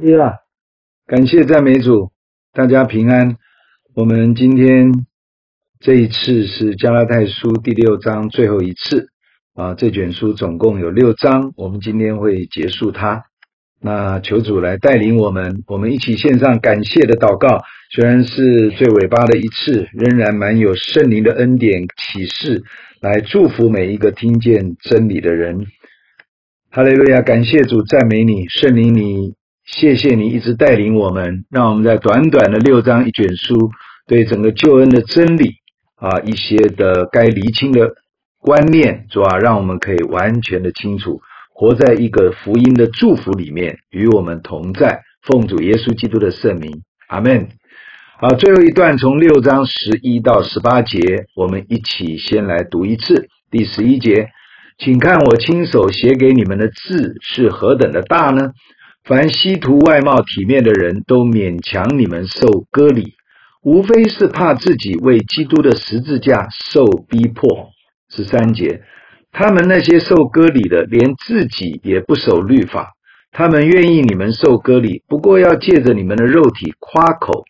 利亚，感谢赞美主，大家平安。我们今天这一次是加拉太书第六章最后一次啊，这卷书总共有六章，我们今天会结束它。那求主来带领我们，我们一起献上感谢的祷告。虽然是最尾巴的一次，仍然满有圣灵的恩典启示，来祝福每一个听见真理的人。哈利路亚！感谢主，赞美你，圣灵你，谢谢你一直带领我们，让我们在短短的六章一卷书，对整个救恩的真理啊，一些的该厘清的观念，主啊，让我们可以完全的清楚，活在一个福音的祝福里面，与我们同在。奉主耶稣基督的圣名，阿门。好，最后一段从六章十一到十八节，我们一起先来读一次。第十一节。请看我亲手写给你们的字是何等的大呢？凡希图外貌体面的人都勉强你们受割礼，无非是怕自己为基督的十字架受逼迫。十三节，他们那些受割礼的，连自己也不守律法，他们愿意你们受割礼，不过要借着你们的肉体夸口。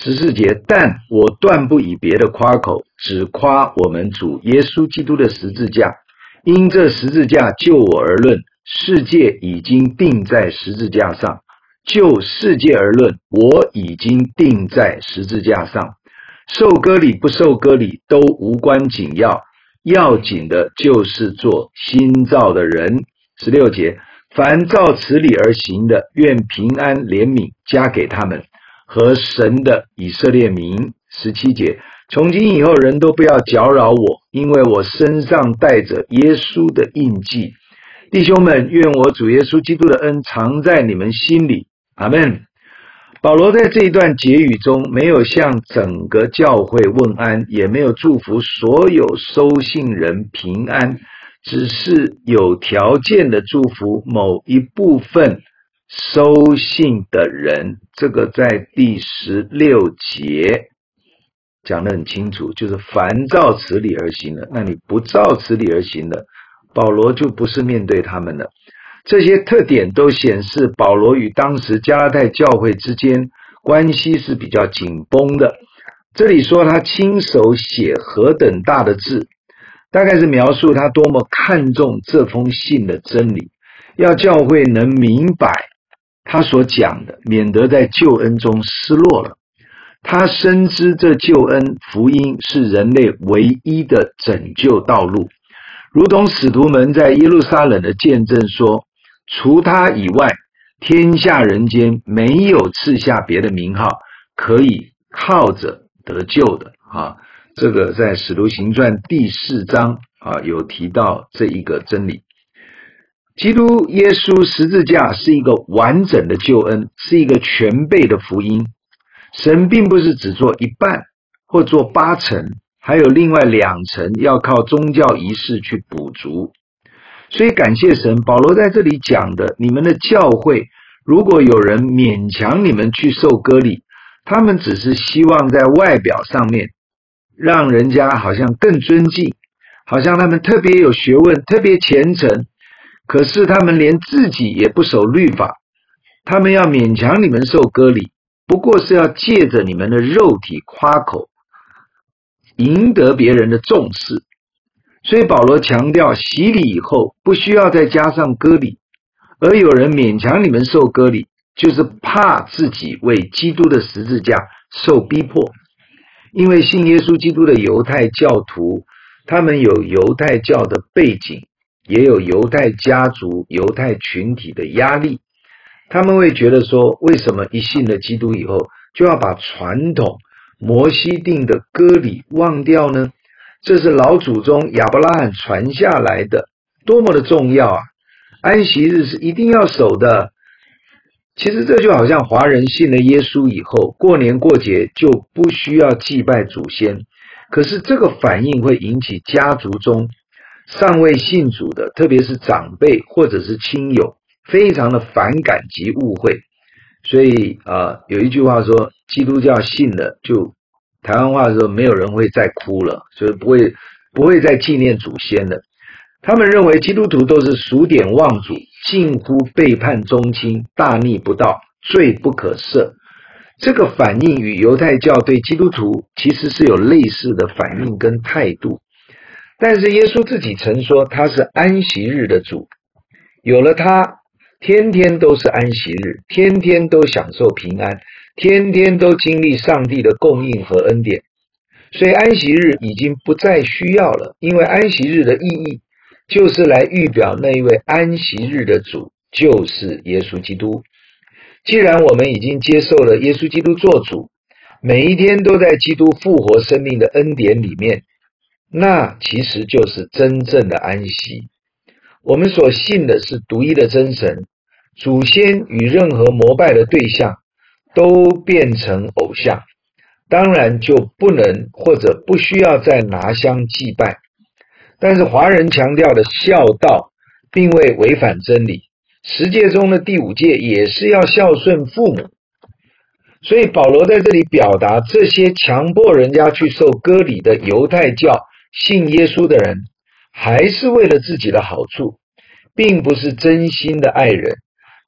十四节，但我断不以别的夸口，只夸我们主耶稣基督的十字架。因这十字架就我而论，世界已经钉在十字架上；就世界而论，我已经钉在十字架上。受割礼不受割礼都无关紧要，要紧的就是做新造的人。十六节，凡照此理而行的，愿平安怜悯加给他们和神的以色列民。十七节。从今以后，人都不要搅扰我，因为我身上带着耶稣的印记。弟兄们，愿我主耶稣基督的恩常在你们心里。阿门。保罗在这一段结语中，没有向整个教会问安，也没有祝福所有收信人平安，只是有条件的祝福某一部分收信的人。这个在第十六节。讲得很清楚，就是凡照此理而行的，那你不照此理而行的，保罗就不是面对他们的。这些特点都显示保罗与当时加拉太教会之间关系是比较紧绷的。这里说他亲手写何等大的字，大概是描述他多么看重这封信的真理，要教会能明白他所讲的，免得在救恩中失落了。他深知这救恩福音是人类唯一的拯救道路，如同使徒们在耶路撒冷的见证说：“除他以外，天下人间没有赐下别的名号可以靠着得救的。”啊，这个在使徒行传第四章啊有提到这一个真理。基督耶稣十字架是一个完整的救恩，是一个全备的福音。神并不是只做一半或做八成，还有另外两层要靠宗教仪式去补足。所以感谢神，保罗在这里讲的，你们的教会如果有人勉强你们去受割礼，他们只是希望在外表上面让人家好像更尊敬，好像他们特别有学问、特别虔诚，可是他们连自己也不守律法，他们要勉强你们受割礼。不过是要借着你们的肉体夸口，赢得别人的重视。所以保罗强调，洗礼以后不需要再加上割礼，而有人勉强你们受割礼，就是怕自己为基督的十字架受逼迫。因为信耶稣基督的犹太教徒，他们有犹太教的背景，也有犹太家族、犹太群体的压力。他们会觉得说，为什么一信了基督以后，就要把传统摩西定的割礼忘掉呢？这是老祖宗亚伯拉罕传下来的，多么的重要啊！安息日是一定要守的。其实这就好像华人信了耶稣以后，过年过节就不需要祭拜祖先。可是这个反应会引起家族中尚未信主的，特别是长辈或者是亲友。非常的反感及误会，所以啊、有一句话说，基督教信了，就台湾话说，没有人会再哭了，所以不会不会再纪念祖先了。他们认为基督徒都是数典忘祖，近乎背叛宗亲，大逆不道，罪不可赦。这个反应与犹太教对基督徒其实是有类似的反应跟态度。但是耶稣自己曾说他是安息日的主，有了他，天天都是安息日，天天都享受平安，天天都经历上帝的供应和恩典。所以安息日已经不再需要了，因为安息日的意义就是来预表那一位安息日的主，就是耶稣基督。既然我们已经接受了耶稣基督做主，每一天都在基督复活生命的恩典里面，那其实就是真正的安息。我们所信的是独一的真神，祖先与任何膜拜的对象都变成偶像。当然就不能或者不需要再拿香祭拜，但是华人强调的孝道并未违反真理。十诫中的第五诫也是要孝顺父母，所以保罗在这里表达这些强迫人家去受割礼的犹太教信耶稣的人，还是为了自己的好处，并不是真心的爱人，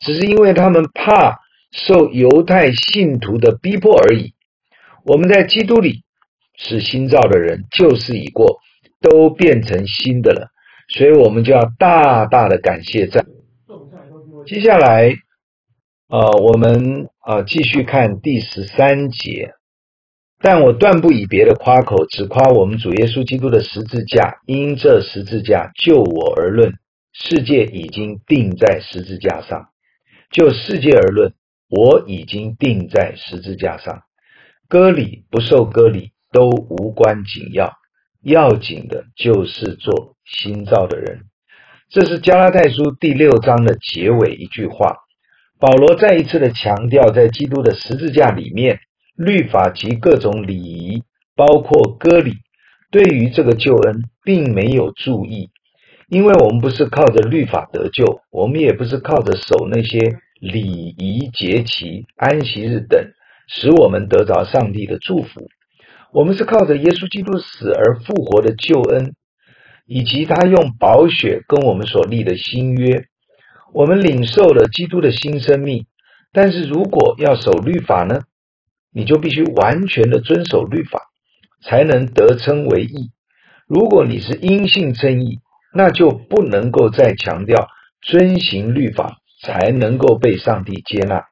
只是因为他们怕受犹太信徒的逼迫而已。我们在基督里是新造的人，旧事已过，都变成新的了。所以，我们就要大大的感谢赞。接下来，呃，我们呃继续看第十三节。但我断不以别的夸口，只夸我们主耶稣基督的十字架。因这十字架就我而论，世界已经定在十字架上；就世界而论，我已经定在十字架上。割礼不受割礼都无关紧要，要紧的就是做新造的人。这是加拉太书第六章的结尾一句话。保罗再一次的强调，在基督的十字架里面，律法及各种礼仪，包括割礼，对于这个救恩并没有注意，因为我们不是靠着律法得救，我们也不是靠着守那些礼仪节期、安息日等。使我们得着上帝的祝福。我们是靠着耶稣基督死而复活的救恩，以及他用宝血跟我们所立的新约，我们领受了基督的新生命。但是如果要守律法呢？你就必须完全的遵守律法，才能得称为义。如果你是因信称义，那就不能够再强调遵行律法才能够被上帝接纳。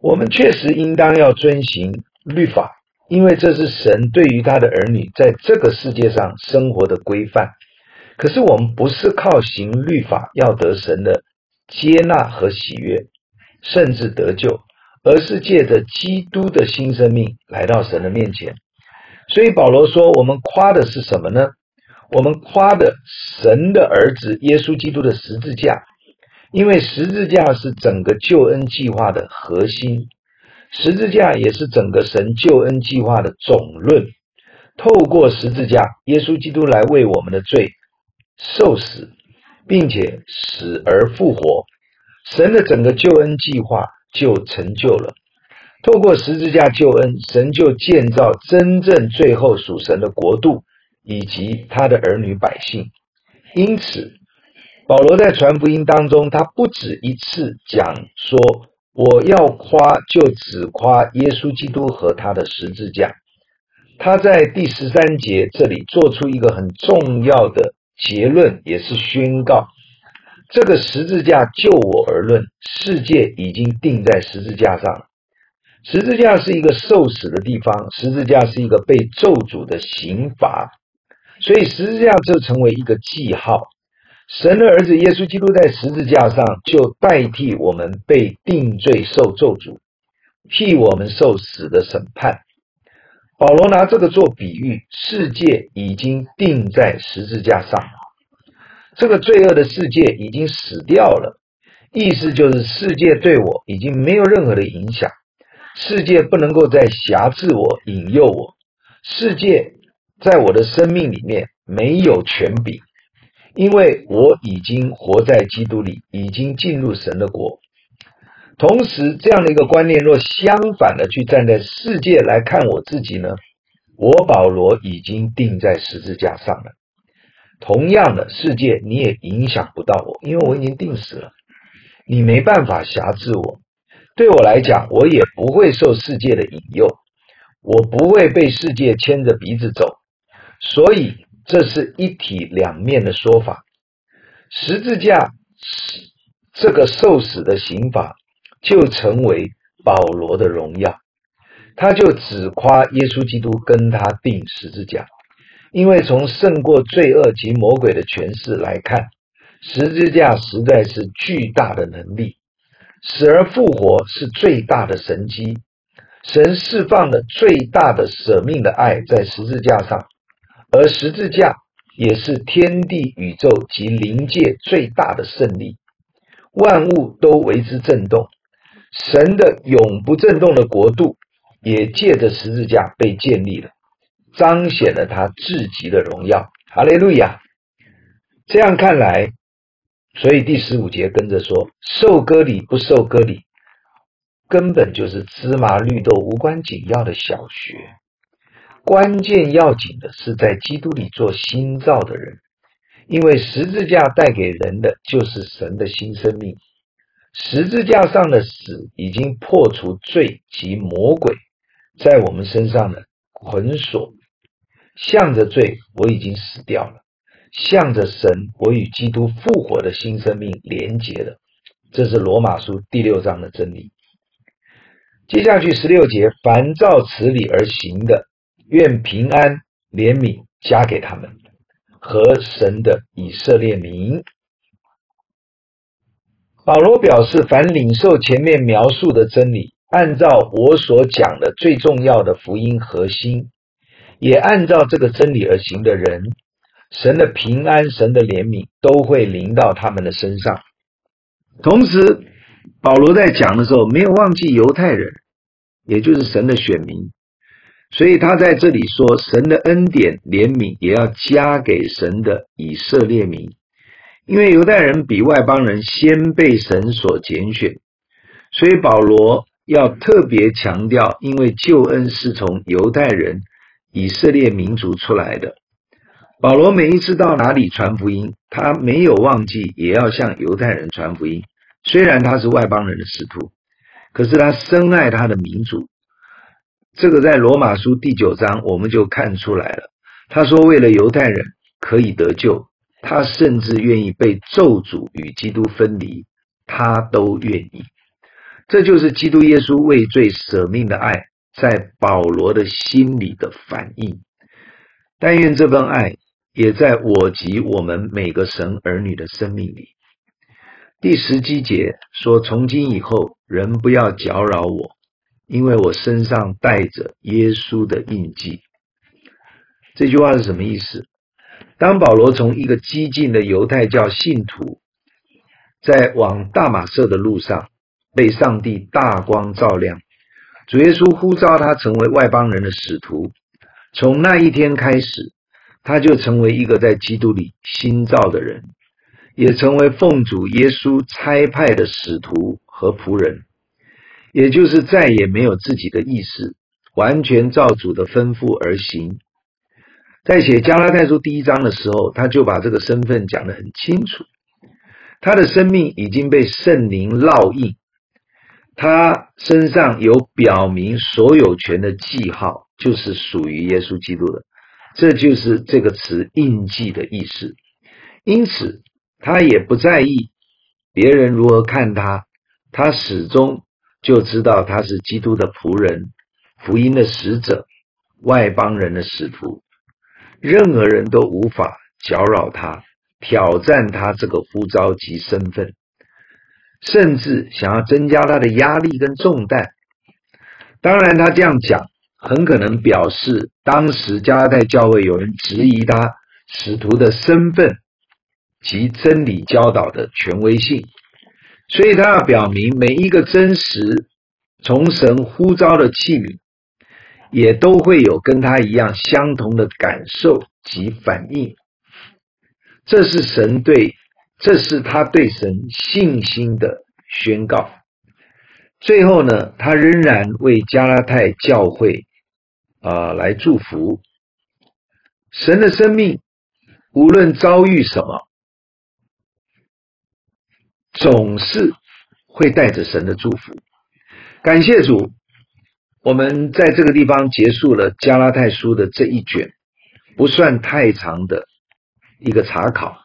我们确实应当要遵行律法，因为这是神对于他的儿女在这个世界上生活的规范。可是我们不是靠行律法要得神的接纳和喜悦，甚至得救，而是借着基督的新生命来到神的面前。所以保罗说：“我们夸的是什么呢？我们夸的神的儿子耶稣基督的十字架。”因为十字架是整个救恩计划的核心，十字架也是整个神救恩计划的总论。透过十字架，耶稣基督来为我们的罪受死，并且死而复活，神的整个救恩计划就成就了。透过十字架救恩，神就建造真正最后属神的国度以及他的儿女百姓。因此，保罗在传福音当中，他不止一次讲说：“我要夸，就只夸耶稣基督和他的十字架。”他在第十三节这里做出一个很重要的结论，也是宣告：这个十字架就我而论，世界已经定在十字架上。十字架是一个受死的地方，十字架是一个被咒诅的刑罚，所以十字架就成为一个记号。神的儿子耶稣基督在十字架上就代替我们被定罪受咒诅，替我们受死的审判。保罗拿这个做比喻，世界已经定在十字架上，这个罪恶的世界已经死掉了。意思就是世界对我已经没有任何的影响，世界不能够再挟制我、引诱我，世界在我的生命里面没有权柄。因为我已经活在基督里，已经进入神的国。同时，这样的一个观念若相反的去站在世界来看我自己呢？我保罗已经钉在十字架上了。同样的，世界你也影响不到我，因为我已经定死了。你没办法辖制我。对我来讲，我也不会受世界的引诱，我不会被世界牵着鼻子走。所以，这是一体两面的说法。十字架这个受死的刑罚，就成为保罗的荣耀。他就只夸耶稣基督跟他定十字架，因为从胜过罪恶及魔鬼的权势来看，十字架实在是巨大的能力。死而复活是最大的神迹，神释放了最大的舍命的爱在十字架上，而十字架也是天地宇宙及灵界最大的胜利，万物都为之震动，神的永不震动的国度也借着十字架被建立了，彰显了他至极的荣耀。哈利路亚！这样看来。所以第十五节跟着说，受割礼不受割礼，根本就是芝麻绿豆无关紧要的小学。关键要紧的是在基督里做新造的人，因为十字架带给人的就是神的新生命。十字架上的死已经破除罪及魔鬼在我们身上的捆锁，向着罪，我已经死掉了。向着神，我与基督复活的新生命连结了。这是罗马书第六章的真理。接下去十六节，凡照此理而行的，愿平安怜悯加给他们和神的以色列民。保罗表示，凡领受前面描述的真理，按照我所讲的最重要的福音核心，也按照这个真理而行的人。神的平安、神的怜悯都会临到他们的身上。同时，保罗在讲的时候没有忘记犹太人，也就是神的选民，所以他在这里说，神的恩典、怜悯也要加给神的以色列民，因为犹太人比外邦人先被神所拣选，所以保罗要特别强调，因为救恩是从犹太人、以色列民族出来的。保罗每一次到哪里传福音，他没有忘记也要向犹太人传福音。虽然他是外邦人的使徒，可是他深爱他的民族。这个在罗马书第九章我们就看出来了。他说，为了犹太人可以得救，他甚至愿意被咒诅与基督分离，他都愿意。这就是基督耶稣为罪舍命的爱，在保罗的心里的反应。但愿这份爱。也在我及我们每个神儿女的生命里。第十七节说：“从今以后，人不要搅扰我，因为我身上带着耶稣的印记。”这句话是什么意思？当保罗从一个激进的犹太教信徒，在往大马色的路上，被上帝大光照亮，主耶稣呼召他成为外邦人的使徒。从那一天开始。他就成为一个在基督里新造的人，也成为奉主耶稣差派的使徒和仆人，也就是再也没有自己的意识，完全照主的吩咐而行。在写加拉太书第一章的时候，他就把这个身份讲得很清楚。他的生命已经被圣灵烙印，他身上有表明所有权的记号，就是属于耶稣基督的。这就是这个词“印记”的意思，因此他也不在意别人如何看他，他始终就知道他是基督的仆人、福音的使者、外邦人的使徒，任何人都无法搅扰他、挑战他这个呼召及身份，甚至想要增加他的压力跟重担。当然，他这样讲。很可能表示，当时加拉太教会有人质疑他使徒的身份及真理教导的权威性，所以他要表明每一个真实从神呼召的器皿，也都会有跟他一样相同的感受及反应。这是神对，这是他对神信心的宣告。最后呢，他仍然为加拉太教会。啊、呃，来祝福神的生命，无论遭遇什么，总是会带着神的祝福。感谢主，我们在这个地方结束了加拉太书的这一卷，不算太长的一个查考。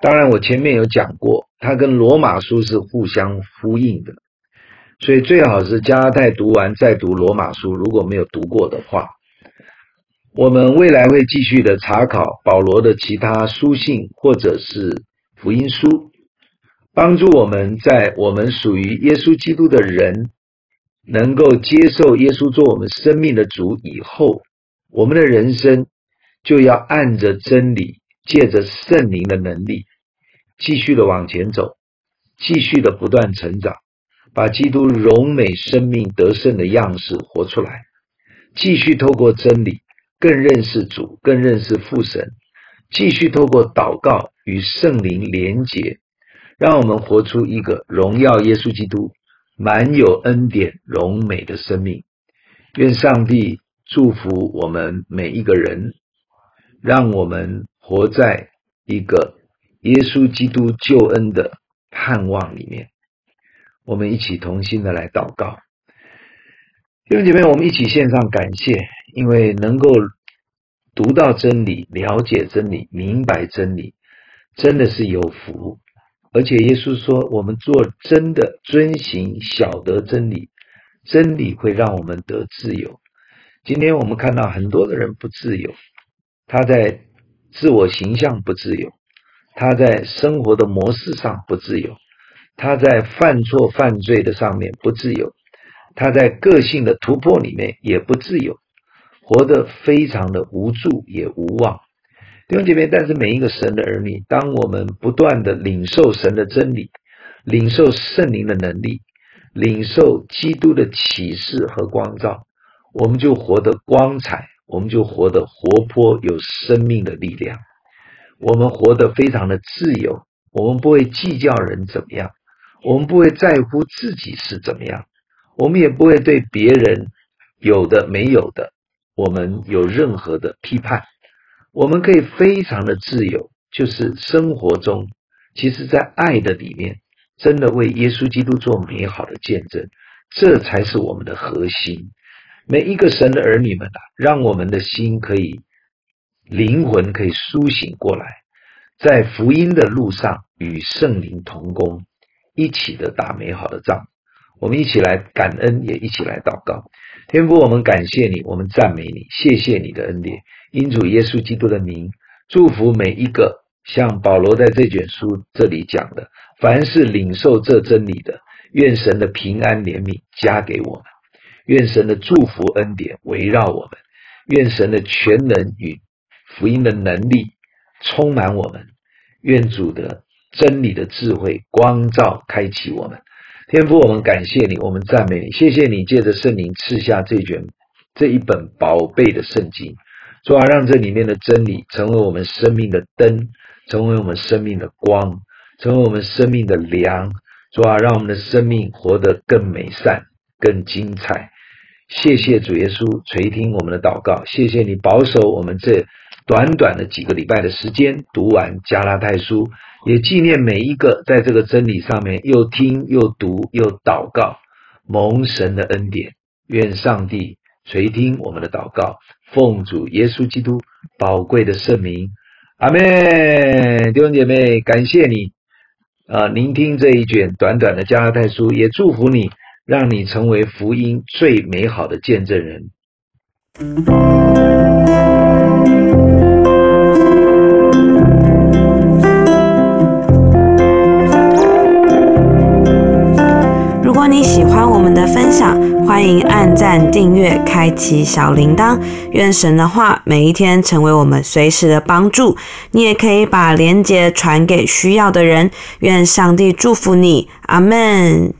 当然，我前面有讲过，它跟罗马书是互相呼应的，所以最好是加拉太读完再读罗马书。如果没有读过的话，我们未来会继续的查考保罗的其他书信或者是福音书，帮助我们在我们属于耶稣基督的人。能够接受耶稣做我们生命的主以后，我们的人生就要按着真理，借着圣灵的能力，继续的往前走，继续的不断成长，把基督荣美生命得胜的样式活出来，继续透过真理更认识主，更认识父神，继续透过祷告与圣灵连结，让我们活出一个荣耀耶稣基督。满有恩典、荣美的生命，愿上帝祝福我们每一个人，让我们活在一个耶稣基督救恩的盼望里面。我们一起同心的来祷告，弟兄姐妹，我们一起献上感谢，因为能够读到真理、了解真理、明白真理，真的是有福。而且耶稣说：“我们做真的遵行，晓得真理，真理会让我们得自由。”今天我们看到很多的人不自由，他在自我形象不自由，他在生活的模式上不自由，他在犯错犯罪的上面不自由，他在个性的突破里面也不自由，活得非常的无助也无望。弟兄姐妹，但是每一个神的儿女，当我们不断的领受神的真理，领受圣灵的能力，领受基督的启示和光照，我们就活得光彩，我们就活得活泼有生命的力量，我们活得非常的自由，我们不会计较人怎么样，我们不会在乎自己是怎么样，我们也不会对别人有的没有的，我们有任何的批判。我们可以非常的自由，就是生活中，其实，在爱的里面，真的为耶稣基督做美好的见证，这才是我们的核心。每一个神的儿女们啊，让我们的心可以，灵魂可以苏醒过来，在福音的路上与圣灵同工，一起的打美好的仗。我们一起来感恩，也一起来祷告。天父，我们感谢你，我们赞美你，谢谢你的恩典。因主耶稣基督的名，祝福每一个像保罗在这卷书这里讲的，凡是领受这真理的，愿神的平安怜悯加给我们，愿神的祝福恩典围绕我们，愿神的全能与福音的能力充满我们，愿主的真理的智慧光照开启我们。天父，我们感谢你，我们赞美你，谢谢你借着圣灵赐下这卷这一本宝贝的圣经。主啊，让这里面的真理成为我们生命的灯，成为我们生命的光，成为我们生命的粮。主啊，让我们的生命活得更美善、更精彩。谢谢主耶稣垂听我们的祷告，谢谢你保守我们这短短的几个礼拜的时间读完加拉太书，也纪念每一个在这个真理上面又听又读又祷告蒙神的恩典。愿上帝垂听我们的祷告。奉主耶稣基督宝贵的圣名，阿妹。弟兄姐妹，感谢你啊、聆听这一卷短短的加拉太书，也祝福你，让你成为福音最美好的见证人。如果你喜欢我们的分享，欢迎按赞、订阅、开启小铃铛。愿神的话每一天成为我们随时的帮助。你也可以把连接传给需要的人。愿上帝祝福你，阿门。